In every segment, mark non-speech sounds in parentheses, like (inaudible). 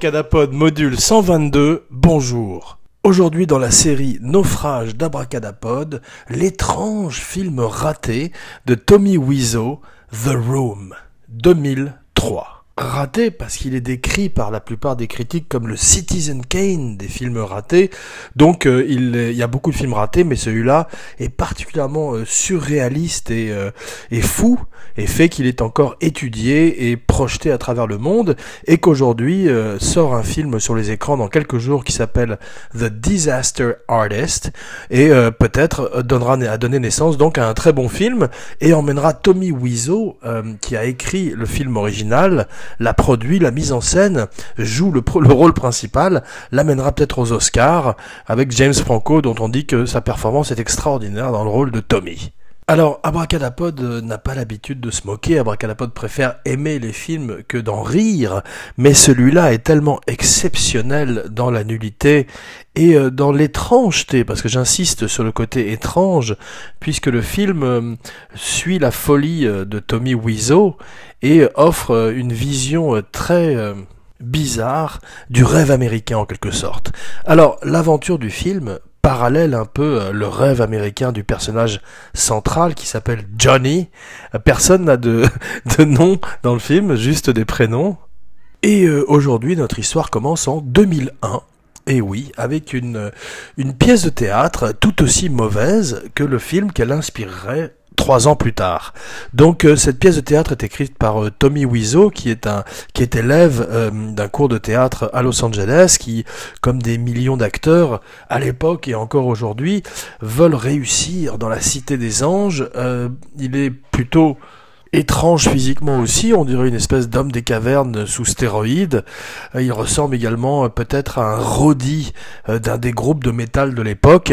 Abracadapod module 122, bonjour. Aujourd'hui dans la série Naufrage d'Abracadapod, l'étrange film raté de Tommy Wiseau, The Room, 2003 raté parce qu'il est décrit par la plupart des critiques comme le Citizen Kane des films ratés. Donc euh, il, y a beaucoup de films ratés, mais celui-là est particulièrement euh, surréaliste et, euh, et, fou et fait qu'il est encore étudié et projeté à travers le monde et qu'aujourd'hui sort un film sur les écrans dans quelques jours qui s'appelle The Disaster Artist et peut-être donnera à donner naissance donc à un très bon film et emmènera Tommy Wiseau qui a écrit le film original la produit, la mise en scène, joue le, le rôle principal, l'amènera peut-être aux Oscars, avec James Franco, dont on dit que sa performance est extraordinaire dans le rôle de Tommy. Alors, Abracadapod euh, n'a pas l'habitude de se moquer, Abracadapod préfère aimer les films que d'en rire, mais celui-là est tellement exceptionnel dans la nullité et euh, dans l'étrangeté, parce que j'insiste sur le côté étrange, puisque le film euh, suit la folie de Tommy Wiseau et offre une vision très bizarre du rêve américain en quelque sorte. Alors, l'aventure du film parallèle un peu euh, le rêve américain du personnage central qui s'appelle Johnny. Euh, personne n'a de, (laughs) de nom dans le film, juste des prénoms. Et euh, aujourd'hui, notre histoire commence en 2001. Et oui, avec une, une pièce de théâtre tout aussi mauvaise que le film qu'elle inspirerait trois ans plus tard. Donc euh, cette pièce de théâtre est écrite par euh, Tommy Wiseau, qui est un qui est élève euh, d'un cours de théâtre à Los Angeles, qui, comme des millions d'acteurs à l'époque et encore aujourd'hui, veulent réussir dans la cité des anges. il est plutôt étrange physiquement aussi, on dirait une espèce d'homme des cavernes sous stéroïdes. Euh, il ressemble également euh, peut-être à un Roddy euh, d'un des groupes de métal de l'époque,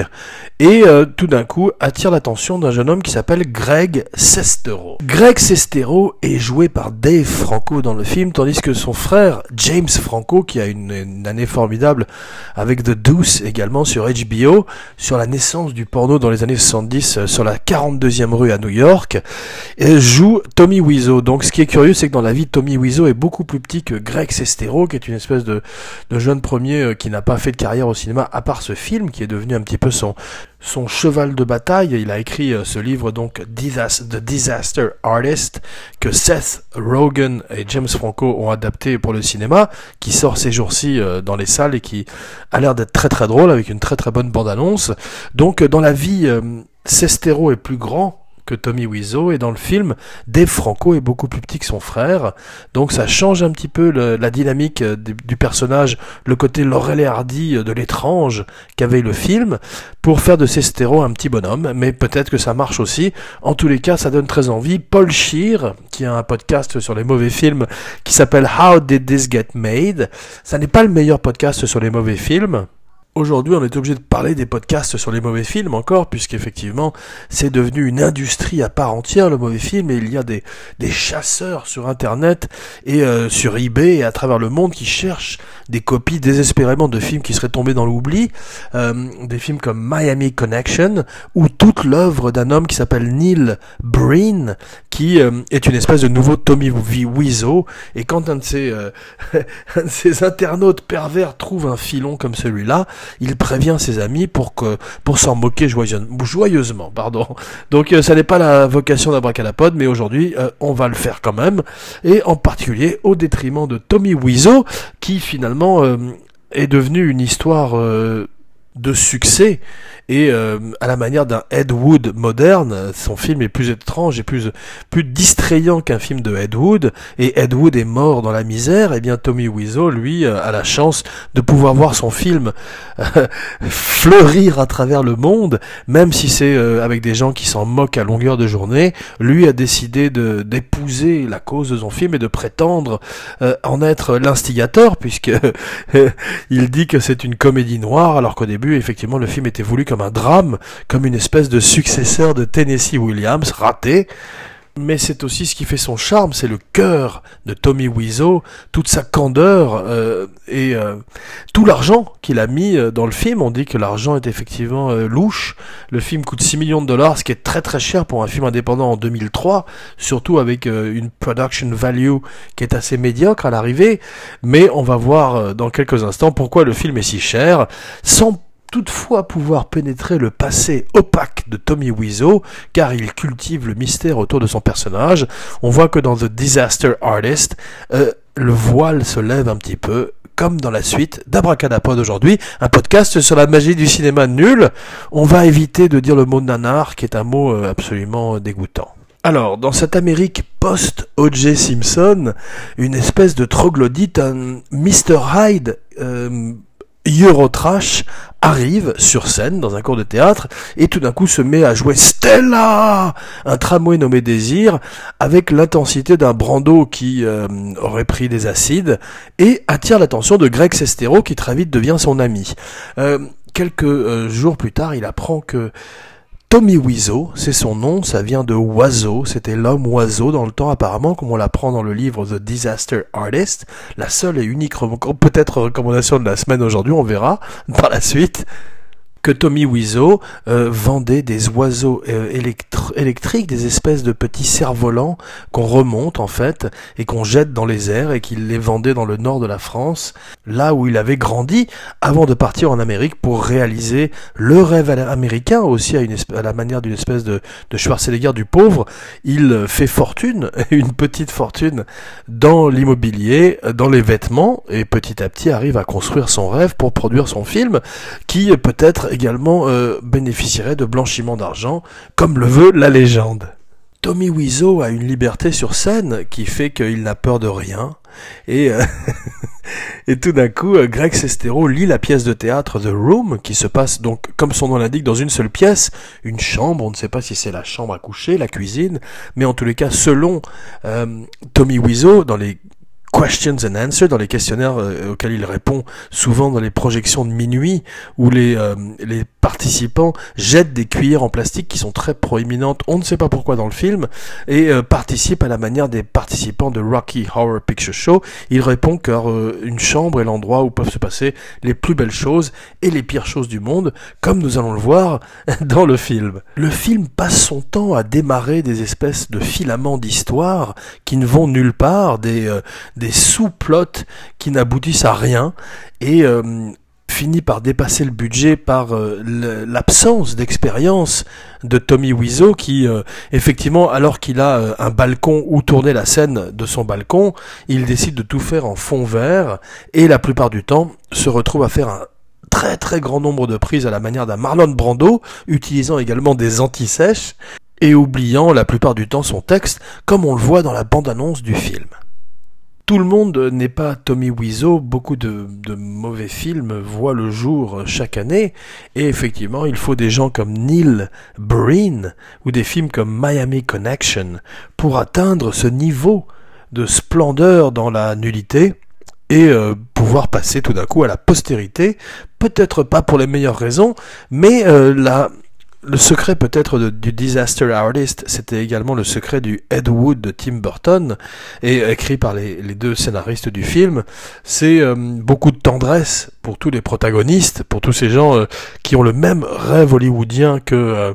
et tout d'un coup attire l'attention d'un jeune homme qui s'appelle Greg Sestero. Greg Sestero est joué par Dave Franco dans le film, tandis que son frère James Franco, qui a une, année formidable avec The Deuce également sur HBO, sur la naissance du porno dans les années 70 sur la 42e rue à New York, joue Tommy Wiseau. Donc ce qui est curieux, c'est que dans la vie, Tommy Wiseau est beaucoup plus petit que Greg Sestero, qui est une espèce de, jeune premier euh, qui n'a pas fait de carrière au cinéma, à part ce film, qui est devenu un petit peu son, son cheval de bataille. Il a écrit euh, ce livre, donc The Disaster Artist, que Seth Rogen et James Franco ont adapté pour le cinéma, qui sort ces jours-ci euh, dans les salles et qui a l'air d'être très très drôle, avec une très très bonne bande-annonce. Donc dans la vie, Sestero est plus grand que Tommy Wiseau et dans le film, Dave Franco est beaucoup plus petit que son frère, donc ça change un petit peu la dynamique euh, du, personnage, le côté Laurel et Hardy euh, de l'étrange qu'avait le film, pour faire de Sestero un petit bonhomme, mais peut-être que ça marche aussi. En tous les cas, ça donne très envie. Paul Shear, qui a un podcast sur les mauvais films qui s'appelle How Did This Get Made, ça n'est pas le meilleur podcast sur les mauvais films, Aujourd'hui, on est obligé de parler des podcasts sur les mauvais films encore, puisqu'effectivement, c'est devenu une industrie à part entière, le mauvais film, et il y a des, des chasseurs sur Internet et euh, sur eBay et à travers le monde qui cherchent des copies désespérément de films qui seraient tombés dans l'oubli, euh, des films comme Miami Connection, ou toute l'œuvre d'un homme qui s'appelle Neil Breen, qui euh, est une espèce de nouveau Tommy Wiseau, et quand un de ces, (laughs) un de ces internautes pervers trouve un filon comme celui-là, il prévient ses amis pour que pour s'en moquer joyeusement, pardon. Donc euh, ça n'est pas la vocation d'Abracadapod, mais aujourd'hui euh, on va le faire quand même, et en particulier au détriment de Tommy Wiseau, qui finalement euh, est devenu une histoire de succès et euh, à la manière d'un Ed Wood moderne, son film est plus étrange et plus plus distrayant qu'un film de Ed Wood. Et Ed Wood est mort dans la misère. Et bien Tommy Wiseau, lui, euh, a la chance de pouvoir voir son film euh, (laughs) fleurir à travers le monde, même si c'est avec des gens qui s'en moquent à longueur de journée. Lui a décidé de d'épouser la cause de son film et de prétendre en être l'instigateur, puisque (laughs) il dit que c'est une comédie noire, alors qu'au début, effectivement, le film était voulu comme un drame, comme une espèce de successeur de Tennessee Williams raté. mais c'est aussi ce qui fait son charme, c'est le cœur de Tommy Wiseau, toute sa candeur euh, et euh, tout l'argent qu'il a mis euh, dans le film. On dit que l'argent est effectivement louche. Le film coûte 6 millions de dollars, ce qui est très très cher pour un film indépendant en 2003, surtout avec une production value qui est assez médiocre à l'arrivée. Mais on va voir dans quelques instants pourquoi le film est si cher, sans toutefois pouvoir pénétrer le passé opaque de Tommy Wiseau, car il cultive le mystère autour de son personnage. On voit que dans The Disaster Artist, euh, le voile se lève un petit peu, comme dans la suite d'Abracadapod aujourd'hui, un podcast sur la magie du cinéma nul. On va éviter de dire le mot nanar, qui est un mot euh, absolument dégoûtant. Alors, dans cette Amérique post-O.J. Simpson, une espèce de troglodyte, un Mr. Hyde euh, Eurotrash arrive sur scène dans un cours de théâtre et tout d'un coup se met à jouer Stella, un tramway nommé Désir, avec l'intensité d'un Brando qui euh, aurait pris des acides et attire l'attention de Greg Sestero qui très vite devient son ami. Euh, quelques euh, jours plus tard, il apprend que Tommy Wiseau, c'est son nom, ça vient de oiseau, c'était l'homme oiseau dans le temps apparemment, comme on l'apprend dans le livre The Disaster Artist, la seule et unique, peut-être recommandation de la semaine aujourd'hui, on verra (laughs) par la suite que Tommy Wiseau euh, vendait des oiseaux euh, électriques, des espèces de petits cerfs-volants qu'on remonte en fait et qu'on jette dans les airs et qu'il les vendait dans le nord de la France, là où il avait grandi avant de partir en Amérique pour réaliser le rêve américain aussi à, une à la manière d'une espèce de, de Schwarzenegger du pauvre. Il fait fortune, (laughs) une petite fortune dans l'immobilier, dans les vêtements et petit à petit arrive à construire son rêve pour produire son film qui peut-être également euh, bénéficierait de blanchiment d'argent, comme le veut la légende. Tommy Wiseau a une liberté sur scène qui fait qu'il n'a peur de rien. Et, euh, (laughs) et tout d'un coup, euh, Greg Sestero lit la pièce de théâtre The Room, qui se passe donc, comme son nom l'indique, dans une seule pièce, une chambre. On ne sait pas si c'est la chambre à coucher, la cuisine, mais en tous les cas, selon Tommy Wiseau, dans les questions and answers dans les questionnaires euh, auxquels il répond souvent dans les projections de minuit où les, euh, les participants jettent des cuillères en plastique qui sont très proéminentes, on ne sait pas pourquoi dans le film, et euh, participent à la manière des participants de Rocky Horror Picture Show. Il répond qu'une une chambre est l'endroit où peuvent se passer les plus belles choses et les pires choses du monde, comme nous allons le voir (laughs) dans le film. Le film passe son temps à démarrer des espèces de filaments d'histoire qui ne vont nulle part, des, des sous-plots qui n'aboutissent à rien et euh, finit par dépasser le budget par euh, l'absence d'expérience de Tommy Wiseau qui euh, effectivement alors qu'il a un balcon où tourner la scène de son balcon, il décide de tout faire en fond vert et la plupart du temps se retrouve à faire un très très grand nombre de prises à la manière d'un Marlon Brando, utilisant également des anti-sèches et oubliant la plupart du temps son texte comme on le voit dans la bande-annonce du film tout le monde n'est pas Tommy Wiseau, beaucoup de, mauvais films voient le jour chaque année, et effectivement il faut des gens comme Neil Breen ou des films comme Miami Connection pour atteindre ce niveau de splendeur dans la nullité et euh, pouvoir passer tout d'un coup à la postérité, peut-être pas pour les meilleures raisons, mais euh, la, le secret peut-être du Disaster Artist, c'était également le secret du Ed Wood de Tim Burton, et écrit par les, deux scénaristes du film. C'est euh, beaucoup de tendresse pour tous les protagonistes, pour tous ces gens euh, qui ont le même rêve hollywoodien euh,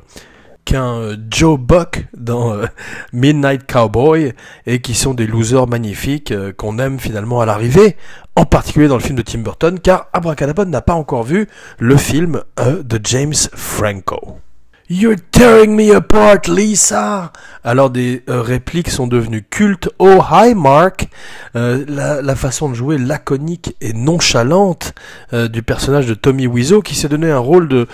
qu'un Joe Buck dans (laughs) Midnight Cowboy et qui sont des losers magnifiques qu'on aime finalement à l'arrivée, en particulier dans le film de Tim Burton, car Abracadabra n'a pas encore vu le film de James Franco. You're tearing me apart, Lisa. Alors des euh, répliques sont devenues cultes. Oh hi Mark. Euh, la, façon de jouer laconique et nonchalante euh, du personnage de Tommy Wiseau qui s'est donné un rôle de,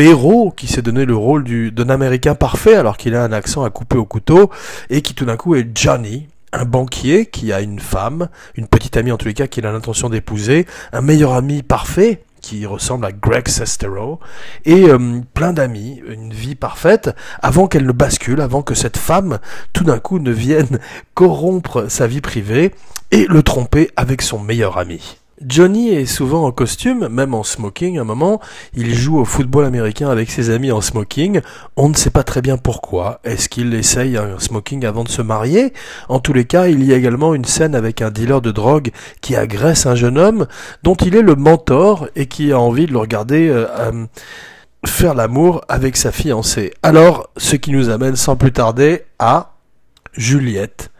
héros, qui s'est donné le rôle du d'un Américain parfait alors qu'il a un accent à couper au couteau et qui tout d'un coup est Johnny, un banquier qui a une femme, une petite amie en tous les cas qu'il a l'intention d'épouser, un meilleur ami parfait qui ressemble à Greg Sestero, et euh, plein d'amis, une vie parfaite, avant qu'elle ne bascule, avant que cette femme, tout d'un coup, ne vienne corrompre sa vie privée et le tromper avec son meilleur ami. Johnny est souvent en costume, même en smoking à un moment. Il joue au football américain avec ses amis en smoking. On ne sait pas très bien pourquoi. Est-ce qu'il essaye un smoking avant de se marier? En tous les cas, il y a également une scène avec un dealer de drogue qui agresse un jeune homme dont il est le mentor et qui a envie de le regarder euh, euh, faire l'amour avec sa fiancée. Alors, ce qui nous amène sans plus tarder à Juliette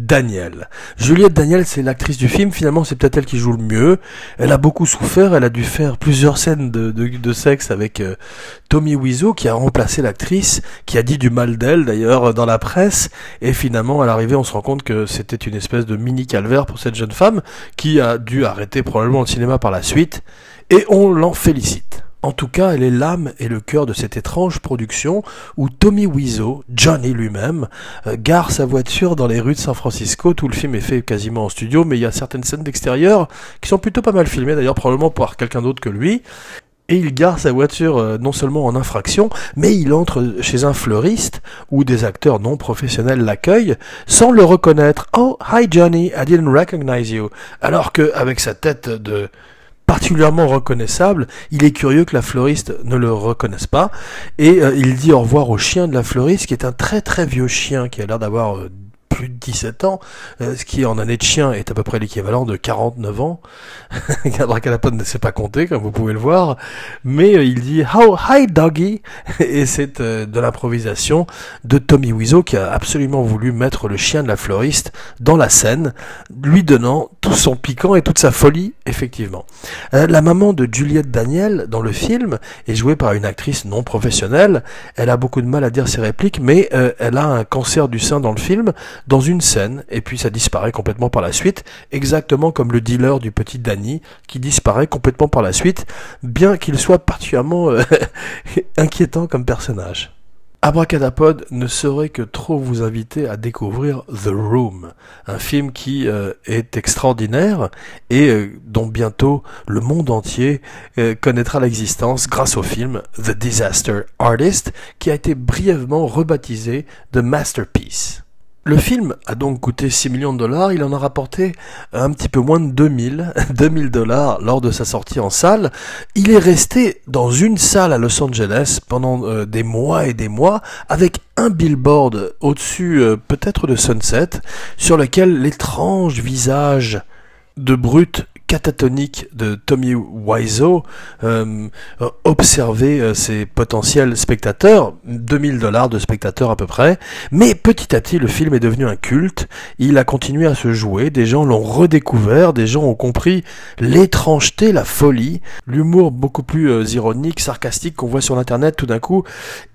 Daniel. Juliette Daniel, c'est l'actrice du film. Finalement, c'est peut-être elle qui joue le mieux. Elle a beaucoup souffert. Elle a dû faire plusieurs scènes de, sexe avec euh, Tommy Wiseau, qui a remplacé l'actrice, qui a dit du mal d'elle d'ailleurs dans la presse. Et finalement, à l'arrivée, on se rend compte que c'était une espèce de mini calvaire pour cette jeune femme, qui a dû arrêter probablement le cinéma par la suite. Et on l'en félicite. En tout cas, elle est l'âme et le cœur de cette étrange production où Tommy Wiseau, Johnny lui-même, euh, gare sa voiture dans les rues de San Francisco. Tout le film est fait quasiment en studio, mais il y a certaines scènes d'extérieur qui sont plutôt pas mal filmées, d'ailleurs probablement par quelqu'un d'autre que lui. Et il gare sa voiture euh, non seulement en infraction, mais il entre chez un fleuriste où des acteurs non professionnels l'accueillent sans le reconnaître. Oh, hi Johnny, I didn't recognize you. Alors que avec sa tête de particulièrement reconnaissable. Il est curieux que la fleuriste ne le reconnaisse pas. Et euh, il dit au revoir au chien de la fleuriste, qui est un très très vieux chien qui a l'air d'avoir euh, plus de 17 ans, euh, ce qui en année de chien est à peu près l'équivalent de 49 ans. (laughs) Abracadapod ne sait pas compter, comme vous pouvez le voir, mais euh, il dit How hi doggy (laughs) et c'est euh, de l'improvisation de Tommy Wiseau qui a absolument voulu mettre le chien de la fleuriste dans la scène, lui donnant tout son piquant et toute sa folie, effectivement. la maman de Juliette Daniel dans le film est jouée par une actrice non professionnelle. Elle a beaucoup de mal à dire ses répliques, mais elle a un cancer du sein dans le film, dans une scène, et puis ça disparaît complètement par la suite, exactement comme le dealer du petit Danny, qui disparaît complètement par la suite, bien qu'il soit particulièrement euh, (laughs) inquiétant comme personnage. Abracadapod ne saurait que trop vous inviter à découvrir The Room, un film qui euh, est extraordinaire et euh, dont bientôt le monde entier connaîtra l'existence grâce au film The Disaster Artist qui a été brièvement rebaptisé The Masterpiece. Le film a donc coûté 6 millions de dollars, il en a rapporté un petit peu moins de 2000, 2000 (laughs) dollars lors de sa sortie en salle. Il est resté dans une salle à Los Angeles pendant euh, des mois et des mois avec un billboard au-dessus euh, peut-être de Sunset sur lequel l'étrange visage de brute catatonique de Tommy Wiseau euh, observer euh, ses potentiels spectateurs, 2000 dollars de spectateurs à peu près, mais petit à petit le film est devenu un culte, il a continué à se jouer, des gens l'ont redécouvert, des gens ont compris l'étrangeté, la folie, l'humour beaucoup plus euh, ironique, sarcastique qu'on voit sur l'internet tout d'un coup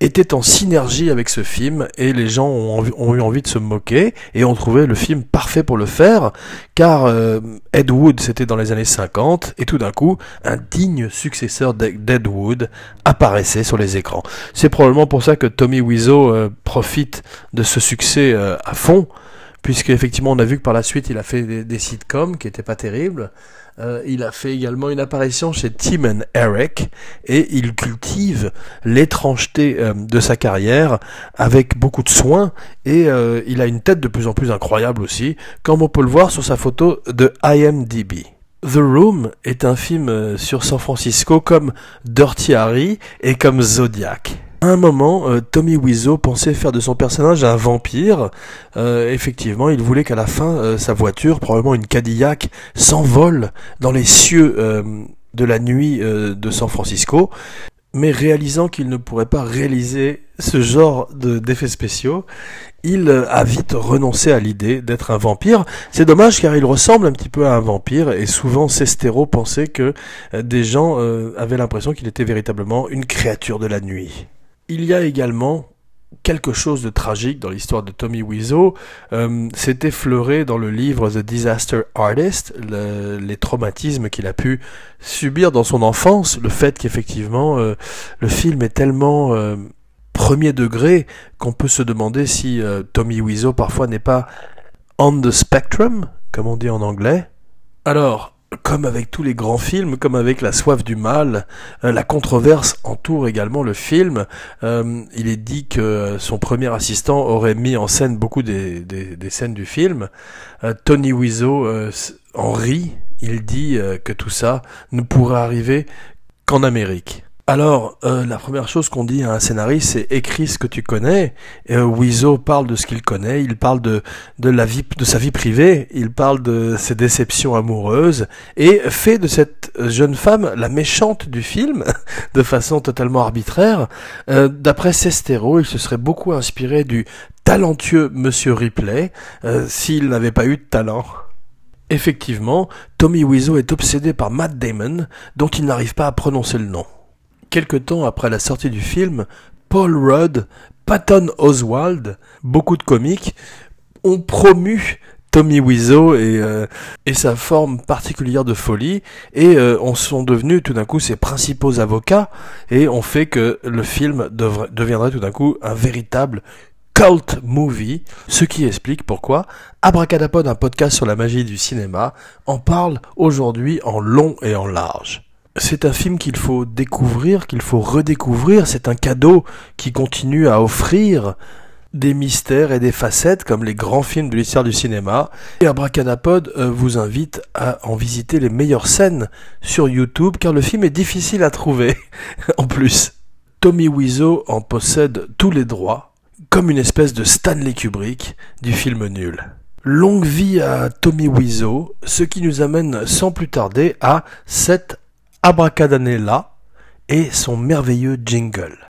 était en synergie avec ce film et les gens ont, eu envie de se moquer et ont trouvé le film parfait pour le faire. Car euh, Ed Wood c'était dans les années 50, et tout d'un coup, un digne successeur d'Ed apparaissait sur les écrans. C'est probablement pour ça que Tommy Wiseau euh, profite de ce succès euh, à fond, puisque effectivement on a vu que par la suite il a fait des, sitcoms qui étaient pas terribles. Euh, il a fait également une apparition chez Tim and Eric et il cultive l'étrangeté de sa carrière avec beaucoup de soin et il a une tête de plus en plus incroyable aussi, comme on peut le voir sur sa photo de IMDb. The Room est un film euh, sur San Francisco comme Dirty Harry et comme Zodiac. À un moment, euh, Tommy Wiseau pensait faire de son personnage un vampire. Euh, effectivement, il voulait qu'à la fin, sa voiture, probablement une Cadillac, s'envole dans les cieux de la nuit de San Francisco. Mais réalisant qu'il ne pourrait pas réaliser ce genre d'effets spéciaux, il a vite renoncé à l'idée d'être un vampire. C'est dommage car il ressemble un petit peu à un vampire et souvent Sestero pensait que euh, des gens euh, avaient l'impression qu'il était véritablement une créature de la nuit. Il y a également quelque chose de tragique dans l'histoire de Tommy Wiseau. Euh, c'est effleuré dans le livre The Disaster Artist, les traumatismes qu'il a pu subir dans son enfance, le fait qu'effectivement le film est tellement premier degré qu'on peut se demander si euh, Tommy Wiseau parfois n'est pas on the spectrum, comme on dit en anglais. Alors, comme avec tous les grands films, comme avec La soif du mal, euh, la controverse entoure également le film. Euh, il est dit que son premier assistant aurait mis en scène beaucoup des, scènes du film. Tony Wiseau en rit il dit euh, que tout ça ne pourrait arriver qu'en Amérique. Alors, euh, la première chose qu'on dit à un scénariste, c'est écris ce que tu connais. Euh, parle de ce qu'il connaît, il parle de, de, la vie, de sa vie privée, il parle de ses déceptions amoureuses, et fait de cette jeune femme la méchante du film, (laughs) de façon totalement arbitraire. Euh, d'après Sestero, il se serait beaucoup inspiré du talentueux Monsieur Ripley, euh, s'il n'avait pas eu de talent. Effectivement, Tommy Wiseau est obsédé par Matt Damon, dont il n'arrive pas à prononcer le nom. Quelque temps après la sortie du film, Paul Rudd, Patton Oswald, beaucoup de comiques ont promu Tommy Wiseau et, euh, sa forme particulière de folie et euh, on sont devenus tout d'un coup ses principaux avocats et ont fait que le film deviendrait tout d'un coup un véritable cult movie, ce qui explique pourquoi Abracadapod, un podcast sur la magie du cinéma, en parle aujourd'hui en long et en large. C'est un film qu'il faut découvrir, qu'il faut redécouvrir. C'est un cadeau qui continue à offrir des mystères et des facettes comme les grands films de l'histoire du cinéma. Et Abracadapod euh, vous invite à en visiter les meilleures scènes sur YouTube car le film est difficile à trouver (laughs) en plus. Tommy Wiseau en possède tous les droits comme une espèce de Stanley Kubrick du film nul. Longue vie à Tommy Wiseau, ce qui nous amène sans plus tarder à cette Abracadanella et son merveilleux jingle.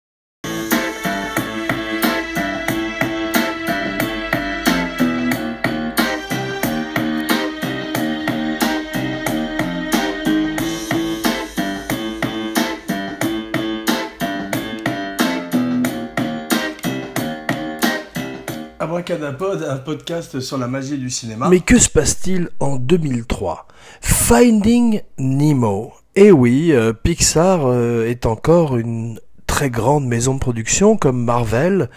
Abracadapod, un podcast sur la magie du cinéma. Mais que se passe-t-il en 2003 Finding Nemo, et oui, euh, Pixar euh, est encore une très grande maison de production comme Marvel,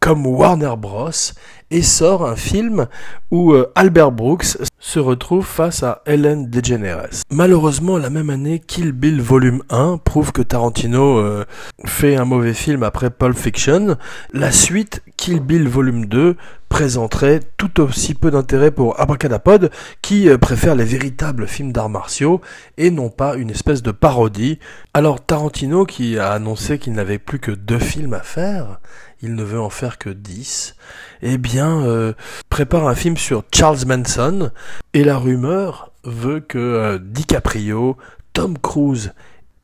comme Warner Bros. et sort un film où euh, Albert Brooks se retrouve face à Ellen DeGeneres. Malheureusement, la même année, Kill Bill Volume 1 prouve que Tarantino fait un mauvais film après Pulp Fiction. La suite, Kill Bill Volume 2, présenterait tout aussi peu d'intérêt pour Abracadapod, qui euh, préfère les véritables films d'arts martiaux et non pas une espèce de parodie. Alors Tarantino, qui a annoncé qu'il n'avait plus que deux films à faire, il ne veut en faire que dix, eh bien, euh, prépare un film sur Charles Manson, et la rumeur veut que euh, DiCaprio, Tom Cruise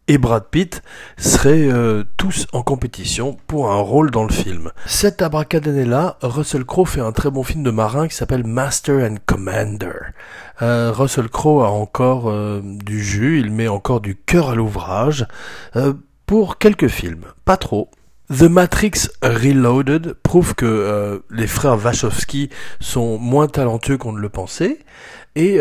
et Brad Pitt seraient euh, tous en compétition pour un rôle dans le film. Cette abracadabra, Russell Crowe fait un très bon film de marin qui s'appelle Master and Commander. Russell Crowe a encore du jus, il met encore du cœur à l'ouvrage pour quelques films, pas trop. The Matrix Reloaded prouve que les frères Wachowski sont moins talentueux qu'on ne le pensait. Et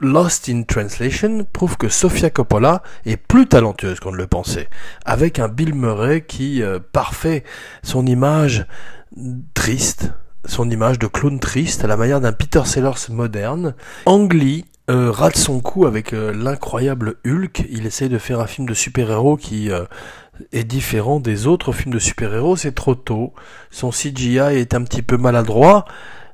Lost in Translation prouve que Sofia Coppola est plus talentueuse qu'on ne le pensait, avec un Bill Murray qui euh, parfait son image triste, son image de clown triste à la manière d'un Peter Sellers moderne. Ang Lee euh, rate son coup avec euh, l'incroyable Hulk, il essaie de faire un film de super-héros qui est différent des autres films de super-héros, c'est trop tôt, son CGI est un petit peu maladroit,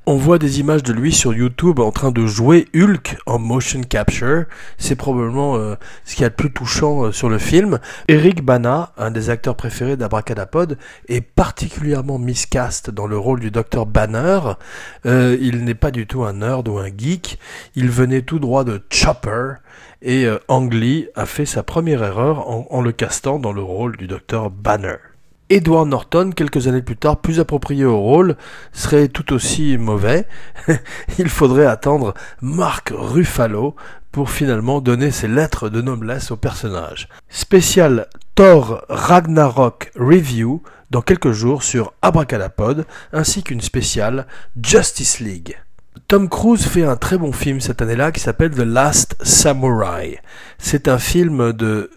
on voit des images de lui sur YouTube en train de jouer Hulk en motion capture. C'est probablement euh, ce qui y a de plus touchant euh, sur le film. Eric Bana, un des acteurs préférés d'Abracadapod, est particulièrement miscast dans le rôle du docteur Banner. Euh, il n'est pas du tout un nerd ou un geek. Il venait tout droit de Chopper. Et Ang a fait sa première erreur en, en le castant dans le rôle du docteur Banner. Edward Norton, quelques années plus tard, plus approprié au rôle, serait tout aussi mauvais. (laughs) Il faudrait attendre Mark Ruffalo pour finalement donner ses lettres de noblesse au personnage. Spécial Thor Ragnarok Review dans quelques jours sur Abracadapod, ainsi qu'une spéciale Justice League. Tom Cruise fait un très bon film cette année-là qui s'appelle The Last Samurai. C'est un film de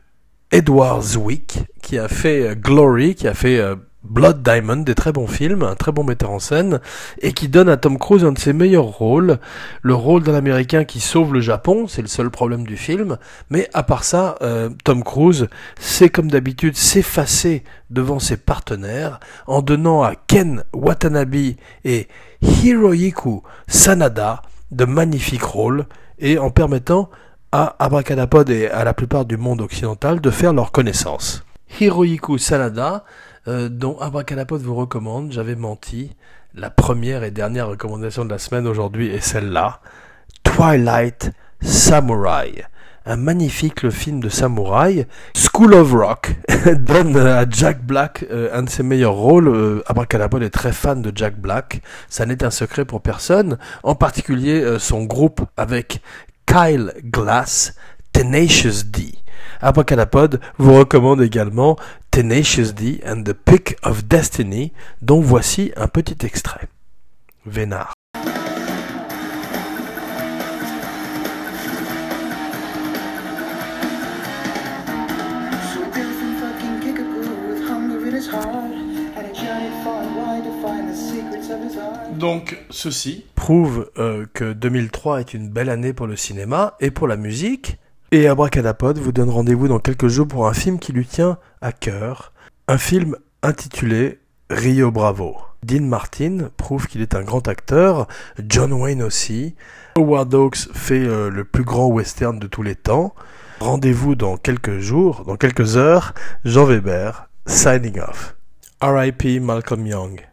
Edward Zwick, qui a fait euh, Glory, qui a fait euh, Blood Diamond, des très bons films, un très bon metteur en scène, et qui donne à Tom Cruise un de ses meilleurs rôles, le rôle d'un Américain qui sauve le Japon, c'est le seul problème du film, mais à part ça, euh, Tom Cruise sait comme d'habitude s'effacer devant ses partenaires en donnant à Ken Watanabe et Hiroyiku Sanada de magnifiques rôles, et en permettant à Abracadapod et à la plupart du monde occidental de faire leur connaissance. Hirohiku Sanada, euh, dont Abracadapod vous recommande, j'avais menti, la première et dernière recommandation de la semaine aujourd'hui est celle-là, Twilight Samurai un magnifique film de samouraï. School of Rock (laughs) donne à Jack Black euh, un de ses meilleurs rôles. Euh, est très fan de Jack Black. Ça n'est un secret pour personne. En particulier euh, son groupe avec Kyle Glass, Tenacious D. Abracadapod vous recommande également Tenacious D and the Pick of Destiny, dont voici un petit extrait. Vénard. Donc ceci prouve euh, que 2003 est une belle année pour le cinéma et pour la musique. Et Abracadapod vous donne rendez-vous dans quelques jours pour un film qui lui tient à cœur. Un film intitulé Rio Bravo. Dean Martin prouve qu'il est un grand acteur, John Wayne aussi. Howard Hawks fait euh, le plus grand western de tous les temps. Rendez-vous dans quelques jours, dans quelques heures. Jean Weber, signing off. R.I.P. Malcolm Young.